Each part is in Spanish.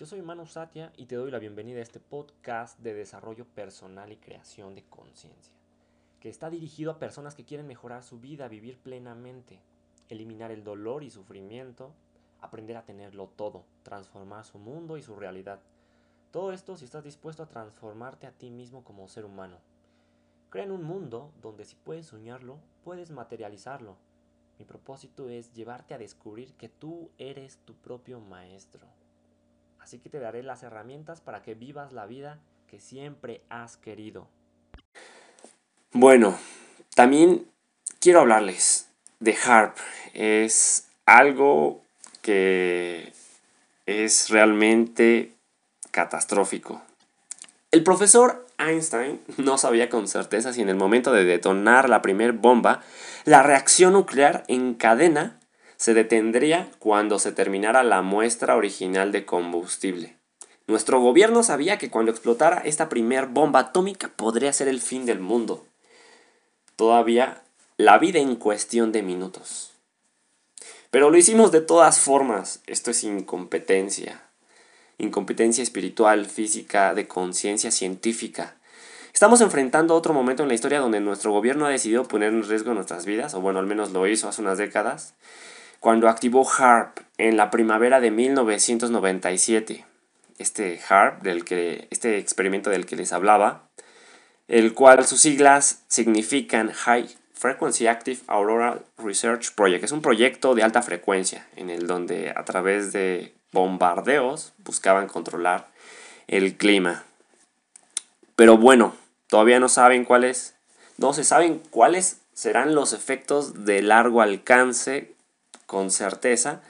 Yo soy Manu Satya y te doy la bienvenida a este podcast de desarrollo personal y creación de conciencia, que está dirigido a personas que quieren mejorar su vida, vivir plenamente, eliminar el dolor y sufrimiento, aprender a tenerlo todo, transformar su mundo y su realidad. Todo esto si estás dispuesto a transformarte a ti mismo como ser humano. Crea en un mundo donde si puedes soñarlo, puedes materializarlo. Mi propósito es llevarte a descubrir que tú eres tu propio maestro. Así que te daré las herramientas para que vivas la vida que siempre has querido. Bueno, también quiero hablarles de HARP. Es algo que es realmente catastrófico. El profesor Einstein no sabía con certeza si en el momento de detonar la primera bomba, la reacción nuclear en cadena se detendría cuando se terminara la muestra original de combustible. Nuestro gobierno sabía que cuando explotara esta primera bomba atómica podría ser el fin del mundo. Todavía la vida en cuestión de minutos. Pero lo hicimos de todas formas. Esto es incompetencia incompetencia espiritual, física, de conciencia científica. Estamos enfrentando otro momento en la historia donde nuestro gobierno ha decidido poner en riesgo nuestras vidas, o bueno, al menos lo hizo hace unas décadas, cuando activó HARP en la primavera de 1997. Este HARP, del que, este experimento del que les hablaba, el cual sus siglas significan High Frequency Active Aurora Research Project. Es un proyecto de alta frecuencia en el donde a través de bombardeos buscaban controlar el clima. Pero bueno, todavía no saben cuáles, no se saben cuáles serán los efectos de largo alcance con certeza,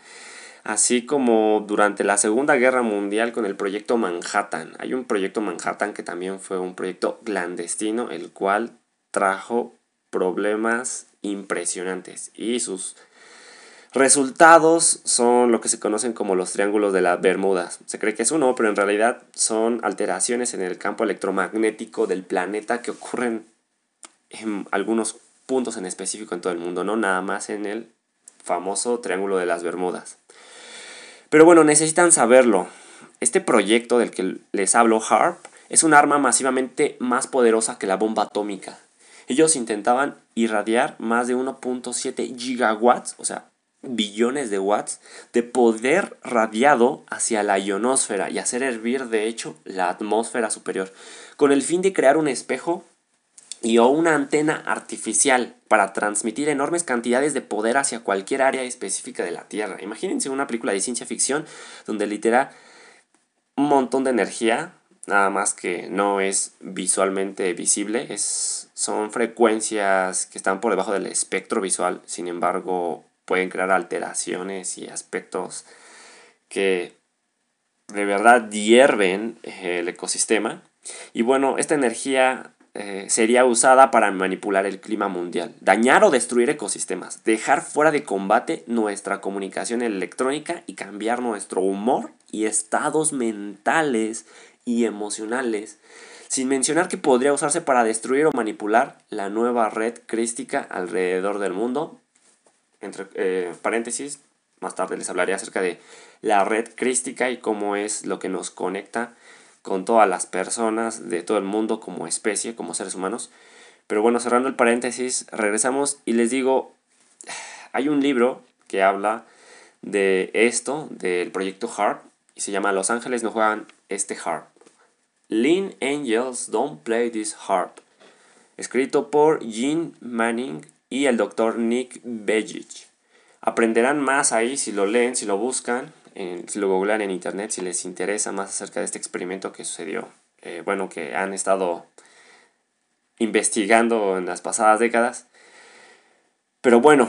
así como durante la Segunda Guerra Mundial con el proyecto Manhattan. Hay un proyecto Manhattan que también fue un proyecto clandestino, el cual trajo problemas impresionantes y sus Resultados son lo que se conocen como los triángulos de las Bermudas. Se cree que es uno, pero en realidad son alteraciones en el campo electromagnético del planeta que ocurren en algunos puntos en específico en todo el mundo, no nada más en el famoso triángulo de las Bermudas. Pero bueno, necesitan saberlo. Este proyecto del que les hablo, HARP, es un arma masivamente más poderosa que la bomba atómica. Ellos intentaban irradiar más de 1.7 gigawatts, o sea, billones de watts de poder radiado hacia la ionosfera y hacer hervir de hecho la atmósfera superior, con el fin de crear un espejo y o una antena artificial para transmitir enormes cantidades de poder hacia cualquier área específica de la Tierra. Imagínense una película de ciencia ficción donde literal un montón de energía, nada más que no es visualmente visible, es, son frecuencias que están por debajo del espectro visual, sin embargo pueden crear alteraciones y aspectos que de verdad hierven eh, el ecosistema. Y bueno, esta energía eh, sería usada para manipular el clima mundial, dañar o destruir ecosistemas, dejar fuera de combate nuestra comunicación electrónica y cambiar nuestro humor y estados mentales y emocionales, sin mencionar que podría usarse para destruir o manipular la nueva red crística alrededor del mundo, entre eh, paréntesis, más tarde les hablaré acerca de la red crística y cómo es lo que nos conecta con todas las personas de todo el mundo como especie, como seres humanos. Pero bueno, cerrando el paréntesis, regresamos y les digo, hay un libro que habla de esto, del proyecto HARP, y se llama Los ángeles no juegan este HARP. Lean Angels Don't Play This HARP. Escrito por Gene Manning y el doctor Nick Bejic. Aprenderán más ahí si lo leen, si lo buscan, si lo googlean en internet, si les interesa más acerca de este experimento que sucedió. Eh, bueno, que han estado investigando en las pasadas décadas. Pero bueno,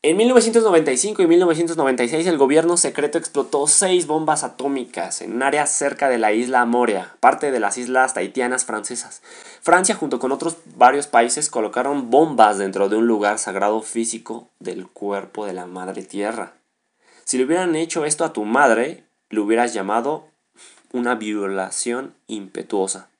en 1995 y 1996 el gobierno secreto explotó seis bombas atómicas en un área cerca de la isla Moria, parte de las islas tahitianas francesas. Francia junto con otros varios países colocaron bombas dentro de un lugar sagrado físico del cuerpo de la madre tierra. Si le hubieran hecho esto a tu madre, lo hubieras llamado una violación impetuosa.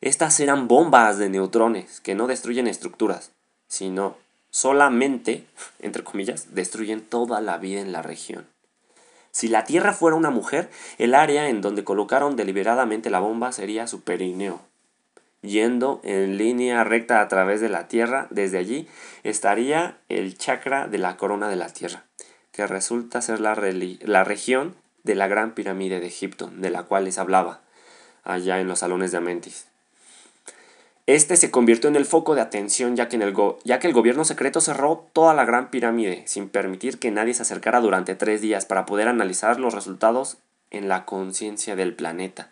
Estas eran bombas de neutrones que no destruyen estructuras, sino solamente, entre comillas, destruyen toda la vida en la región. Si la Tierra fuera una mujer, el área en donde colocaron deliberadamente la bomba sería su perineo. Yendo en línea recta a través de la Tierra, desde allí estaría el chakra de la corona de la Tierra, que resulta ser la, la región de la gran pirámide de Egipto, de la cual les hablaba, allá en los salones de Amentis. Este se convirtió en el foco de atención ya que, el ya que el gobierno secreto cerró toda la gran pirámide sin permitir que nadie se acercara durante tres días para poder analizar los resultados en la conciencia del planeta.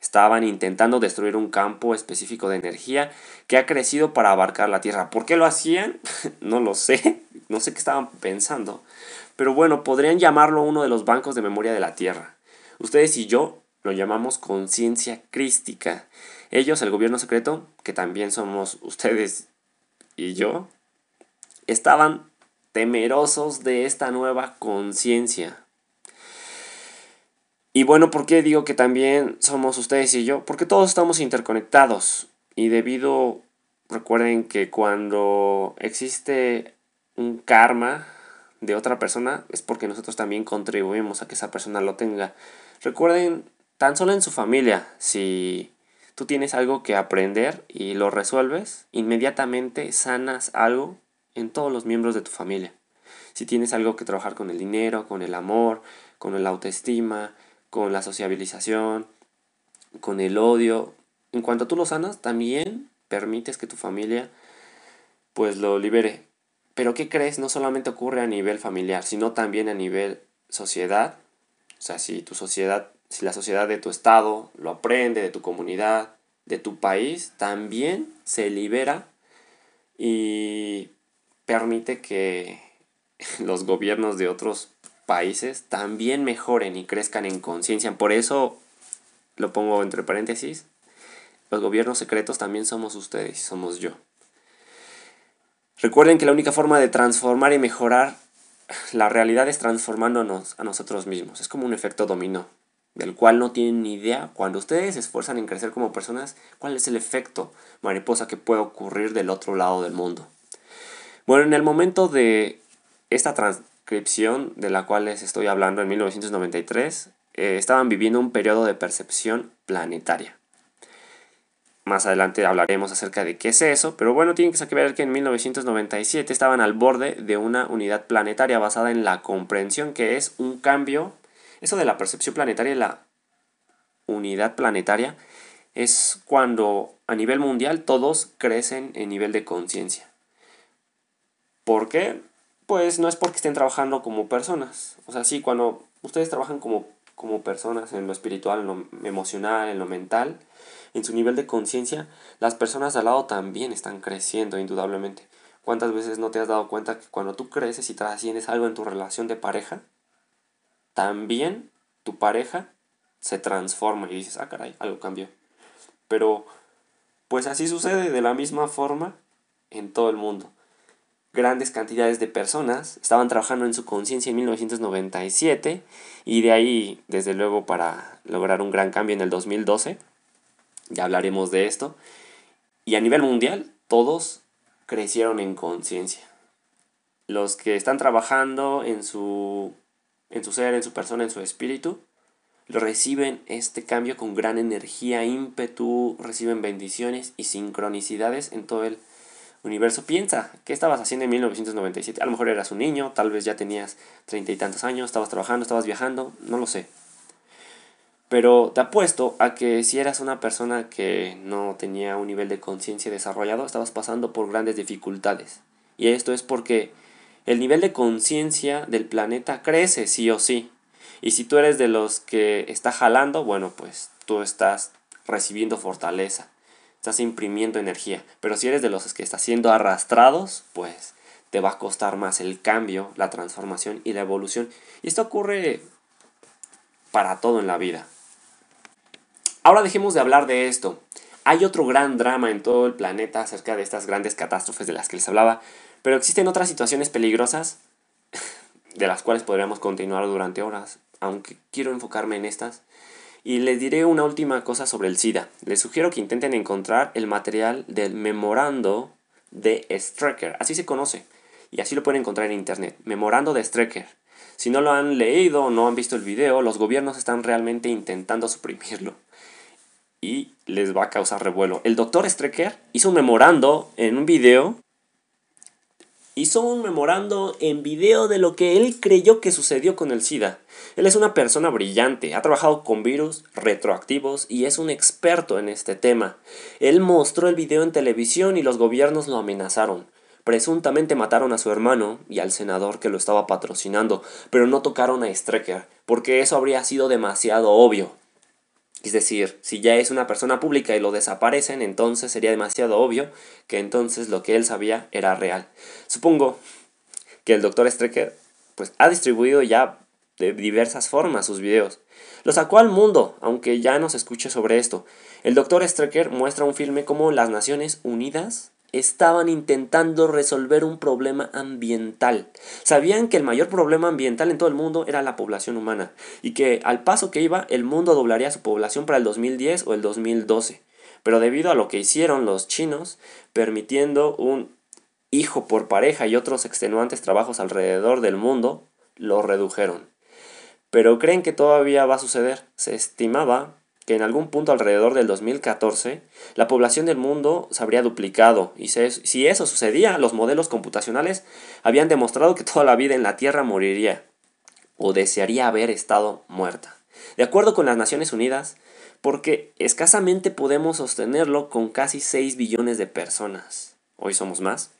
Estaban intentando destruir un campo específico de energía que ha crecido para abarcar la Tierra. ¿Por qué lo hacían? no lo sé. No sé qué estaban pensando. Pero bueno, podrían llamarlo uno de los bancos de memoria de la Tierra. Ustedes y yo lo llamamos conciencia crística. Ellos, el gobierno secreto, que también somos ustedes y yo, estaban temerosos de esta nueva conciencia. Y bueno, ¿por qué digo que también somos ustedes y yo? Porque todos estamos interconectados. Y debido, recuerden que cuando existe un karma de otra persona, es porque nosotros también contribuimos a que esa persona lo tenga. Recuerden, tan solo en su familia, si tú tienes algo que aprender y lo resuelves, inmediatamente sanas algo en todos los miembros de tu familia. Si tienes algo que trabajar con el dinero, con el amor, con la autoestima, con la sociabilización, con el odio, en cuanto tú lo sanas, también permites que tu familia pues lo libere. Pero ¿qué crees? No solamente ocurre a nivel familiar, sino también a nivel sociedad. O sea, si tu sociedad si la sociedad de tu estado lo aprende, de tu comunidad, de tu país, también se libera y permite que los gobiernos de otros países también mejoren y crezcan en conciencia. Por eso lo pongo entre paréntesis, los gobiernos secretos también somos ustedes, somos yo. Recuerden que la única forma de transformar y mejorar la realidad es transformándonos a nosotros mismos. Es como un efecto dominó del cual no tienen ni idea, cuando ustedes se esfuerzan en crecer como personas, cuál es el efecto mariposa que puede ocurrir del otro lado del mundo. Bueno, en el momento de esta transcripción de la cual les estoy hablando en 1993, eh, estaban viviendo un periodo de percepción planetaria. Más adelante hablaremos acerca de qué es eso, pero bueno, tienen que ver que en 1997 estaban al borde de una unidad planetaria basada en la comprensión que es un cambio eso de la percepción planetaria y la unidad planetaria es cuando a nivel mundial todos crecen en nivel de conciencia. ¿Por qué? Pues no es porque estén trabajando como personas. O sea, sí, cuando ustedes trabajan como, como personas en lo espiritual, en lo emocional, en lo mental, en su nivel de conciencia, las personas al lado también están creciendo, indudablemente. ¿Cuántas veces no te has dado cuenta que cuando tú creces y trasciendes algo en tu relación de pareja, también tu pareja se transforma y dices, ah, caray, algo cambió. Pero, pues así sucede de la misma forma en todo el mundo. Grandes cantidades de personas estaban trabajando en su conciencia en 1997 y de ahí, desde luego, para lograr un gran cambio en el 2012. Ya hablaremos de esto. Y a nivel mundial, todos crecieron en conciencia. Los que están trabajando en su en su ser, en su persona, en su espíritu, reciben este cambio con gran energía, ímpetu, reciben bendiciones y sincronicidades en todo el universo. Piensa, ¿qué estabas haciendo en 1997? A lo mejor eras un niño, tal vez ya tenías treinta y tantos años, estabas trabajando, estabas viajando, no lo sé. Pero te apuesto a que si eras una persona que no tenía un nivel de conciencia desarrollado, estabas pasando por grandes dificultades. Y esto es porque el nivel de conciencia del planeta crece sí o sí. Y si tú eres de los que está jalando, bueno, pues tú estás recibiendo fortaleza, estás imprimiendo energía. Pero si eres de los que está siendo arrastrados, pues te va a costar más el cambio, la transformación y la evolución. Y esto ocurre para todo en la vida. Ahora dejemos de hablar de esto. Hay otro gran drama en todo el planeta acerca de estas grandes catástrofes de las que les hablaba, pero existen otras situaciones peligrosas de las cuales podríamos continuar durante horas, aunque quiero enfocarme en estas. Y les diré una última cosa sobre el SIDA. Les sugiero que intenten encontrar el material del memorando de Strecker, así se conoce, y así lo pueden encontrar en internet. Memorando de Strecker. Si no lo han leído o no han visto el video, los gobiernos están realmente intentando suprimirlo. Y les va a causar revuelo. El doctor Strecker hizo un memorando en un video. Hizo un memorando en video de lo que él creyó que sucedió con el SIDA. Él es una persona brillante, ha trabajado con virus retroactivos y es un experto en este tema. Él mostró el video en televisión y los gobiernos lo amenazaron. Presuntamente mataron a su hermano y al senador que lo estaba patrocinando, pero no tocaron a Strecker, porque eso habría sido demasiado obvio. Es decir, si ya es una persona pública y lo desaparecen, entonces sería demasiado obvio que entonces lo que él sabía era real. Supongo que el doctor Strecker pues, ha distribuido ya de diversas formas sus videos. Lo sacó al mundo, aunque ya no se escuche sobre esto. El doctor Strecker muestra un filme como las Naciones Unidas estaban intentando resolver un problema ambiental. Sabían que el mayor problema ambiental en todo el mundo era la población humana y que al paso que iba el mundo doblaría su población para el 2010 o el 2012. Pero debido a lo que hicieron los chinos, permitiendo un hijo por pareja y otros extenuantes trabajos alrededor del mundo, lo redujeron. Pero creen que todavía va a suceder. Se estimaba que en algún punto alrededor del 2014 la población del mundo se habría duplicado y si eso sucedía, los modelos computacionales habían demostrado que toda la vida en la Tierra moriría o desearía haber estado muerta. De acuerdo con las Naciones Unidas, porque escasamente podemos sostenerlo con casi 6 billones de personas. Hoy somos más.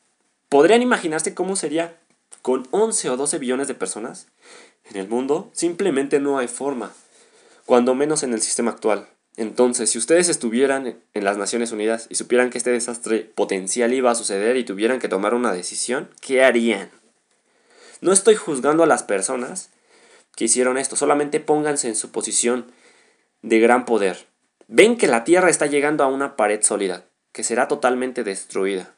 ¿Podrían imaginarse cómo sería con 11 o 12 billones de personas? En el mundo simplemente no hay forma cuando menos en el sistema actual. Entonces, si ustedes estuvieran en las Naciones Unidas y supieran que este desastre potencial iba a suceder y tuvieran que tomar una decisión, ¿qué harían? No estoy juzgando a las personas que hicieron esto, solamente pónganse en su posición de gran poder. Ven que la Tierra está llegando a una pared sólida, que será totalmente destruida,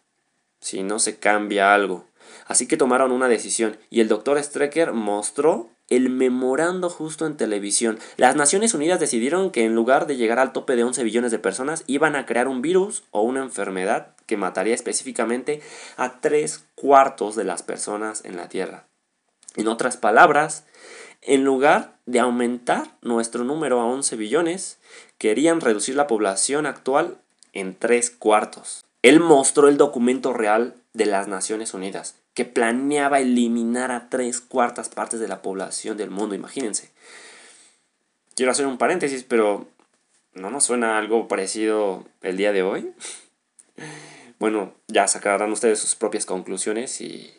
si no se cambia algo. Así que tomaron una decisión y el doctor Strecker mostró el memorando justo en televisión. Las Naciones Unidas decidieron que en lugar de llegar al tope de 11 billones de personas, iban a crear un virus o una enfermedad que mataría específicamente a tres cuartos de las personas en la Tierra. En otras palabras, en lugar de aumentar nuestro número a 11 billones, querían reducir la población actual en tres cuartos. Él mostró el documento real de las Naciones Unidas que planeaba eliminar a tres cuartas partes de la población del mundo, imagínense. Quiero hacer un paréntesis, pero ¿no nos suena algo parecido el día de hoy? Bueno, ya sacarán ustedes sus propias conclusiones y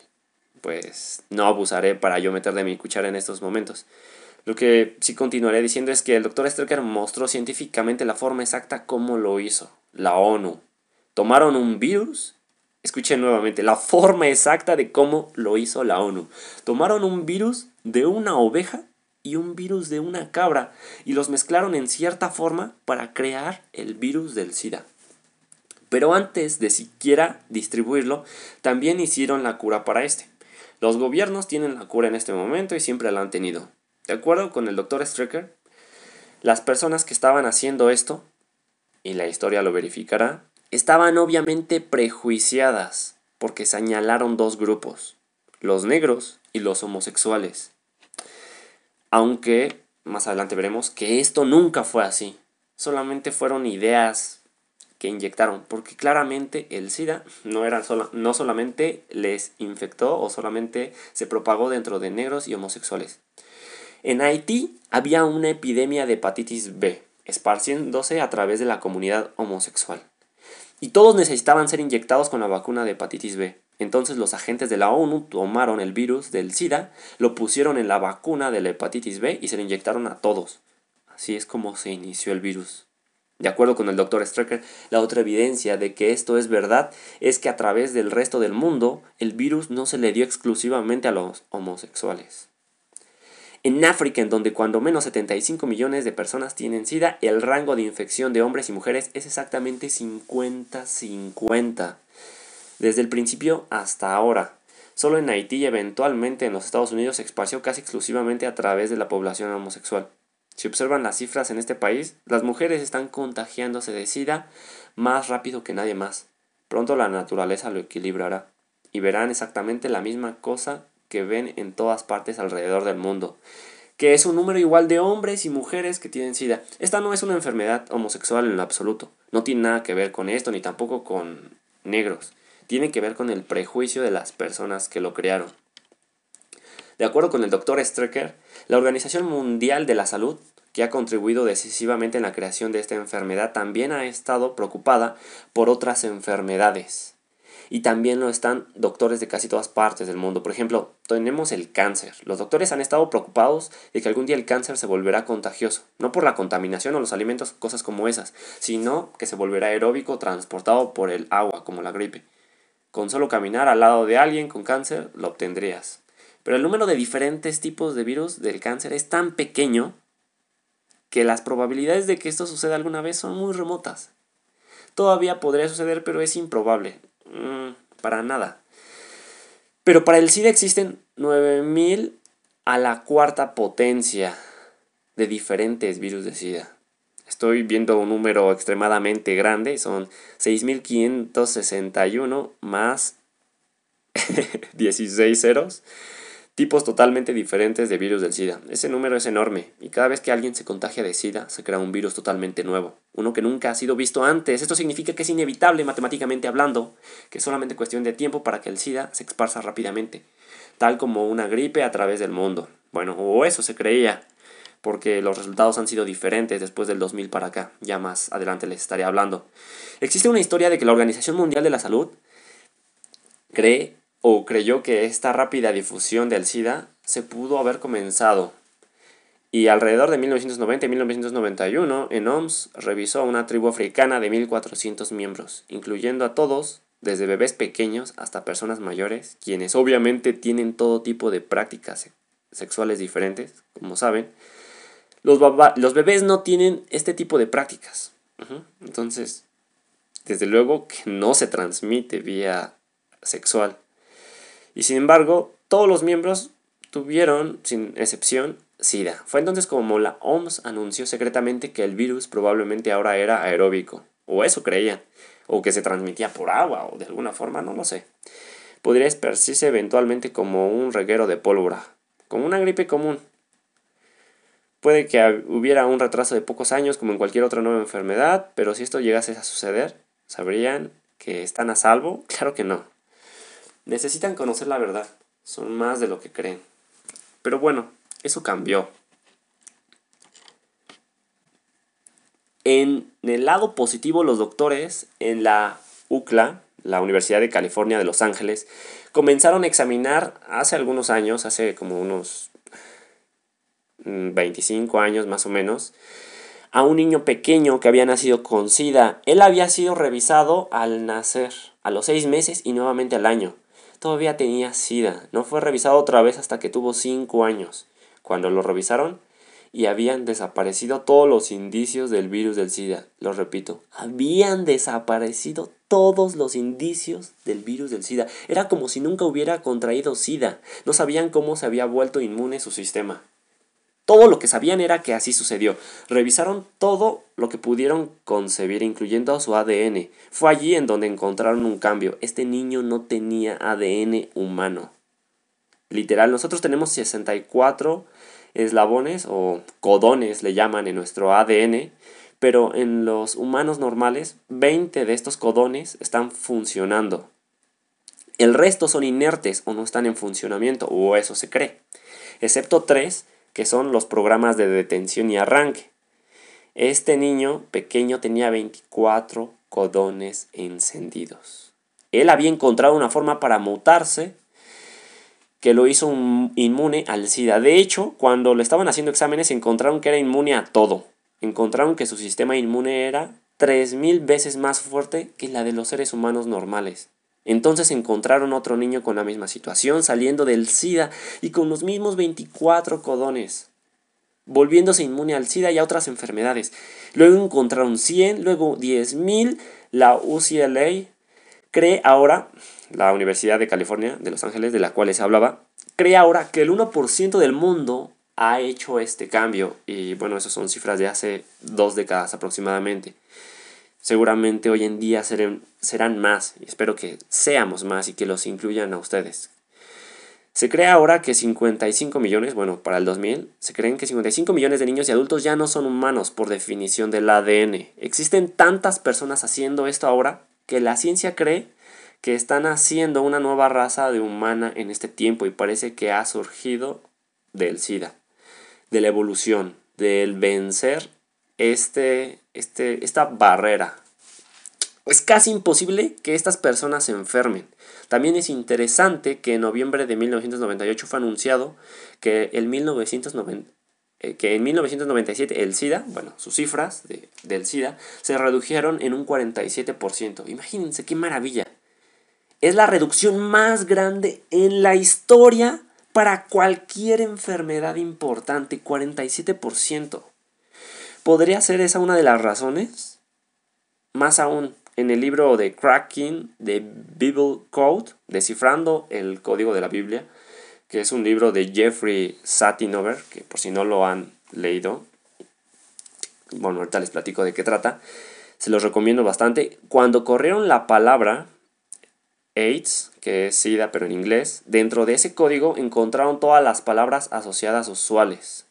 pues no abusaré para yo meter de mi cuchara en estos momentos. Lo que sí continuaré diciendo es que el doctor Strecker mostró científicamente la forma exacta como lo hizo la ONU. Tomaron un virus Escuchen nuevamente la forma exacta de cómo lo hizo la ONU. Tomaron un virus de una oveja y un virus de una cabra y los mezclaron en cierta forma para crear el virus del SIDA. Pero antes de siquiera distribuirlo, también hicieron la cura para este. Los gobiernos tienen la cura en este momento y siempre la han tenido. De acuerdo con el doctor Strecker, las personas que estaban haciendo esto, y la historia lo verificará, estaban obviamente prejuiciadas porque señalaron dos grupos, los negros y los homosexuales. Aunque más adelante veremos que esto nunca fue así, solamente fueron ideas que inyectaron, porque claramente el SIDA no, era no solamente les infectó o solamente se propagó dentro de negros y homosexuales. En Haití había una epidemia de hepatitis B, esparciéndose a través de la comunidad homosexual y todos necesitaban ser inyectados con la vacuna de hepatitis B. Entonces los agentes de la ONU tomaron el virus del SIDA, lo pusieron en la vacuna de la hepatitis B y se lo inyectaron a todos. Así es como se inició el virus. De acuerdo con el doctor Strecker, la otra evidencia de que esto es verdad es que a través del resto del mundo el virus no se le dio exclusivamente a los homosexuales. En África, en donde cuando menos 75 millones de personas tienen SIDA, el rango de infección de hombres y mujeres es exactamente 50-50. Desde el principio hasta ahora. Solo en Haití y eventualmente en los Estados Unidos se esparció casi exclusivamente a través de la población homosexual. Si observan las cifras en este país, las mujeres están contagiándose de SIDA más rápido que nadie más. Pronto la naturaleza lo equilibrará y verán exactamente la misma cosa que ven en todas partes alrededor del mundo, que es un número igual de hombres y mujeres que tienen SIDA. Esta no es una enfermedad homosexual en lo absoluto, no tiene nada que ver con esto, ni tampoco con negros, tiene que ver con el prejuicio de las personas que lo crearon. De acuerdo con el doctor Strecker, la Organización Mundial de la Salud, que ha contribuido decisivamente en la creación de esta enfermedad, también ha estado preocupada por otras enfermedades. Y también lo están doctores de casi todas partes del mundo. Por ejemplo, tenemos el cáncer. Los doctores han estado preocupados de que algún día el cáncer se volverá contagioso. No por la contaminación o los alimentos, cosas como esas, sino que se volverá aeróbico transportado por el agua, como la gripe. Con solo caminar al lado de alguien con cáncer, lo obtendrías. Pero el número de diferentes tipos de virus del cáncer es tan pequeño que las probabilidades de que esto suceda alguna vez son muy remotas. Todavía podría suceder, pero es improbable. Mm, para nada. Pero para el SIDA existen 9000 a la cuarta potencia de diferentes virus de SIDA. Estoy viendo un número extremadamente grande, son 6561 más 16 ceros tipos totalmente diferentes de virus del SIDA. Ese número es enorme y cada vez que alguien se contagia de SIDA se crea un virus totalmente nuevo, uno que nunca ha sido visto antes. Esto significa que es inevitable matemáticamente hablando, que es solamente cuestión de tiempo para que el SIDA se esparza rápidamente, tal como una gripe a través del mundo. Bueno, o eso se creía, porque los resultados han sido diferentes después del 2000 para acá. Ya más adelante les estaré hablando. Existe una historia de que la Organización Mundial de la Salud cree o creyó que esta rápida difusión del SIDA se pudo haber comenzado. Y alrededor de 1990 y 1991, en OMS revisó a una tribu africana de 1.400 miembros, incluyendo a todos, desde bebés pequeños hasta personas mayores, quienes obviamente tienen todo tipo de prácticas sexuales diferentes, como saben. Los bebés no tienen este tipo de prácticas. Entonces, desde luego que no se transmite vía sexual. Y sin embargo, todos los miembros tuvieron, sin excepción, SIDA. Fue entonces como la OMS anunció secretamente que el virus probablemente ahora era aeróbico, o eso creían, o que se transmitía por agua, o de alguna forma, no lo sé. Podría esparcirse eventualmente como un reguero de pólvora, como una gripe común. Puede que hubiera un retraso de pocos años como en cualquier otra nueva enfermedad, pero si esto llegase a suceder, ¿sabrían que están a salvo? Claro que no. Necesitan conocer la verdad. Son más de lo que creen. Pero bueno, eso cambió. En el lado positivo, los doctores en la UCLA, la Universidad de California de Los Ángeles, comenzaron a examinar hace algunos años, hace como unos 25 años más o menos, a un niño pequeño que había nacido con SIDA. Él había sido revisado al nacer, a los seis meses y nuevamente al año todavía tenía SIDA. No fue revisado otra vez hasta que tuvo 5 años, cuando lo revisaron y habían desaparecido todos los indicios del virus del SIDA. Lo repito, habían desaparecido todos los indicios del virus del SIDA. Era como si nunca hubiera contraído SIDA. No sabían cómo se había vuelto inmune su sistema. Todo lo que sabían era que así sucedió. Revisaron todo lo que pudieron concebir, incluyendo su ADN. Fue allí en donde encontraron un cambio. Este niño no tenía ADN humano. Literal, nosotros tenemos 64 eslabones o codones, le llaman en nuestro ADN, pero en los humanos normales, 20 de estos codones están funcionando. El resto son inertes o no están en funcionamiento, o eso se cree. Excepto 3 que son los programas de detención y arranque. Este niño pequeño tenía 24 codones encendidos. Él había encontrado una forma para mutarse que lo hizo inmune al SIDA. De hecho, cuando le estaban haciendo exámenes encontraron que era inmune a todo. Encontraron que su sistema inmune era 3.000 veces más fuerte que la de los seres humanos normales. Entonces encontraron otro niño con la misma situación, saliendo del SIDA y con los mismos 24 codones, volviéndose inmune al SIDA y a otras enfermedades. Luego encontraron 100, luego 10.000. La UCLA cree ahora, la Universidad de California de Los Ángeles, de la cual se hablaba, cree ahora que el 1% del mundo ha hecho este cambio. Y bueno, esas son cifras de hace dos décadas aproximadamente seguramente hoy en día serán, serán más espero que seamos más y que los incluyan a ustedes. Se cree ahora que 55 millones, bueno, para el 2000, se creen que 55 millones de niños y adultos ya no son humanos por definición del ADN. Existen tantas personas haciendo esto ahora que la ciencia cree que están haciendo una nueva raza de humana en este tiempo y parece que ha surgido del SIDA, de la evolución, del vencer este, este, esta barrera. Es casi imposible que estas personas se enfermen. También es interesante que en noviembre de 1998 fue anunciado que, el 1990, eh, que en 1997 el SIDA, bueno, sus cifras de, del SIDA se redujeron en un 47%. Imagínense qué maravilla. Es la reducción más grande en la historia para cualquier enfermedad importante, 47%. ¿Podría ser esa una de las razones? Más aún, en el libro de Cracking the Bible Code, Descifrando el Código de la Biblia, que es un libro de Jeffrey Satinover, que por si no lo han leído, bueno, ahorita les platico de qué trata, se los recomiendo bastante. Cuando corrieron la palabra AIDS, que es SIDA pero en inglés, dentro de ese código encontraron todas las palabras asociadas usuales,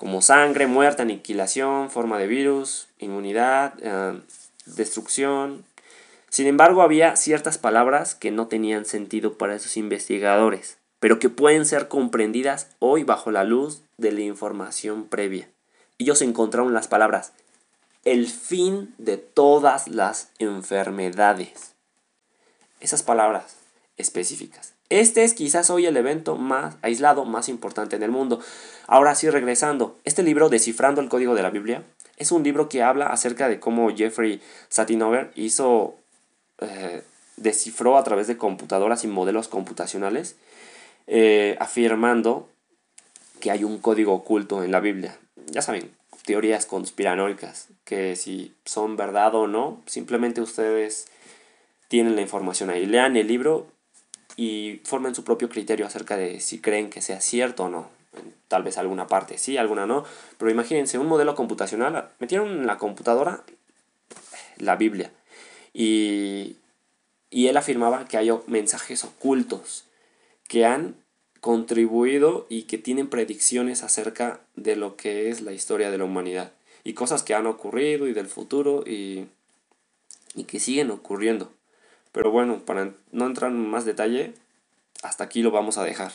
como sangre, muerte, aniquilación, forma de virus, inmunidad, eh, destrucción. Sin embargo, había ciertas palabras que no tenían sentido para esos investigadores, pero que pueden ser comprendidas hoy bajo la luz de la información previa. Ellos encontraron las palabras el fin de todas las enfermedades. Esas palabras específicas. Este es quizás hoy el evento más aislado, más importante en el mundo. Ahora sí, regresando, este libro, Descifrando el Código de la Biblia, es un libro que habla acerca de cómo Jeffrey Satinover hizo, eh, descifró a través de computadoras y modelos computacionales, eh, afirmando que hay un código oculto en la Biblia. Ya saben, teorías conspiranoicas, que si son verdad o no, simplemente ustedes tienen la información ahí. Lean el libro y formen su propio criterio acerca de si creen que sea cierto o no. Tal vez alguna parte sí, alguna no, pero imagínense un modelo computacional, metieron en la computadora la Biblia. Y, y él afirmaba que hay mensajes ocultos que han contribuido y que tienen predicciones acerca de lo que es la historia de la humanidad. Y cosas que han ocurrido y del futuro y, y que siguen ocurriendo. Pero bueno, para no entrar en más detalle, hasta aquí lo vamos a dejar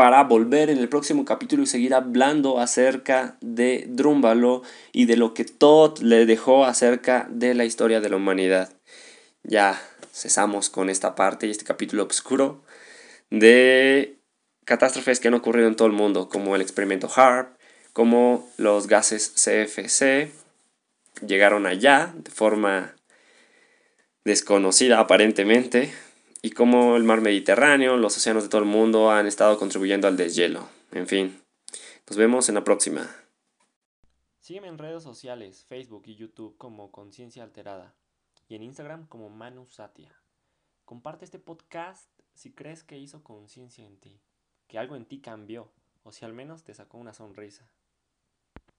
para volver en el próximo capítulo y seguir hablando acerca de Drúmbalo y de lo que Todd le dejó acerca de la historia de la humanidad. Ya cesamos con esta parte y este capítulo oscuro de catástrofes que han ocurrido en todo el mundo, como el experimento HARP, como los gases CFC llegaron allá de forma desconocida aparentemente, y cómo el mar Mediterráneo, los océanos de todo el mundo han estado contribuyendo al deshielo. En fin, nos vemos en la próxima. Sígueme en redes sociales, Facebook y YouTube como Conciencia Alterada y en Instagram como Manu Satia. Comparte este podcast si crees que hizo conciencia en ti, que algo en ti cambió o si al menos te sacó una sonrisa.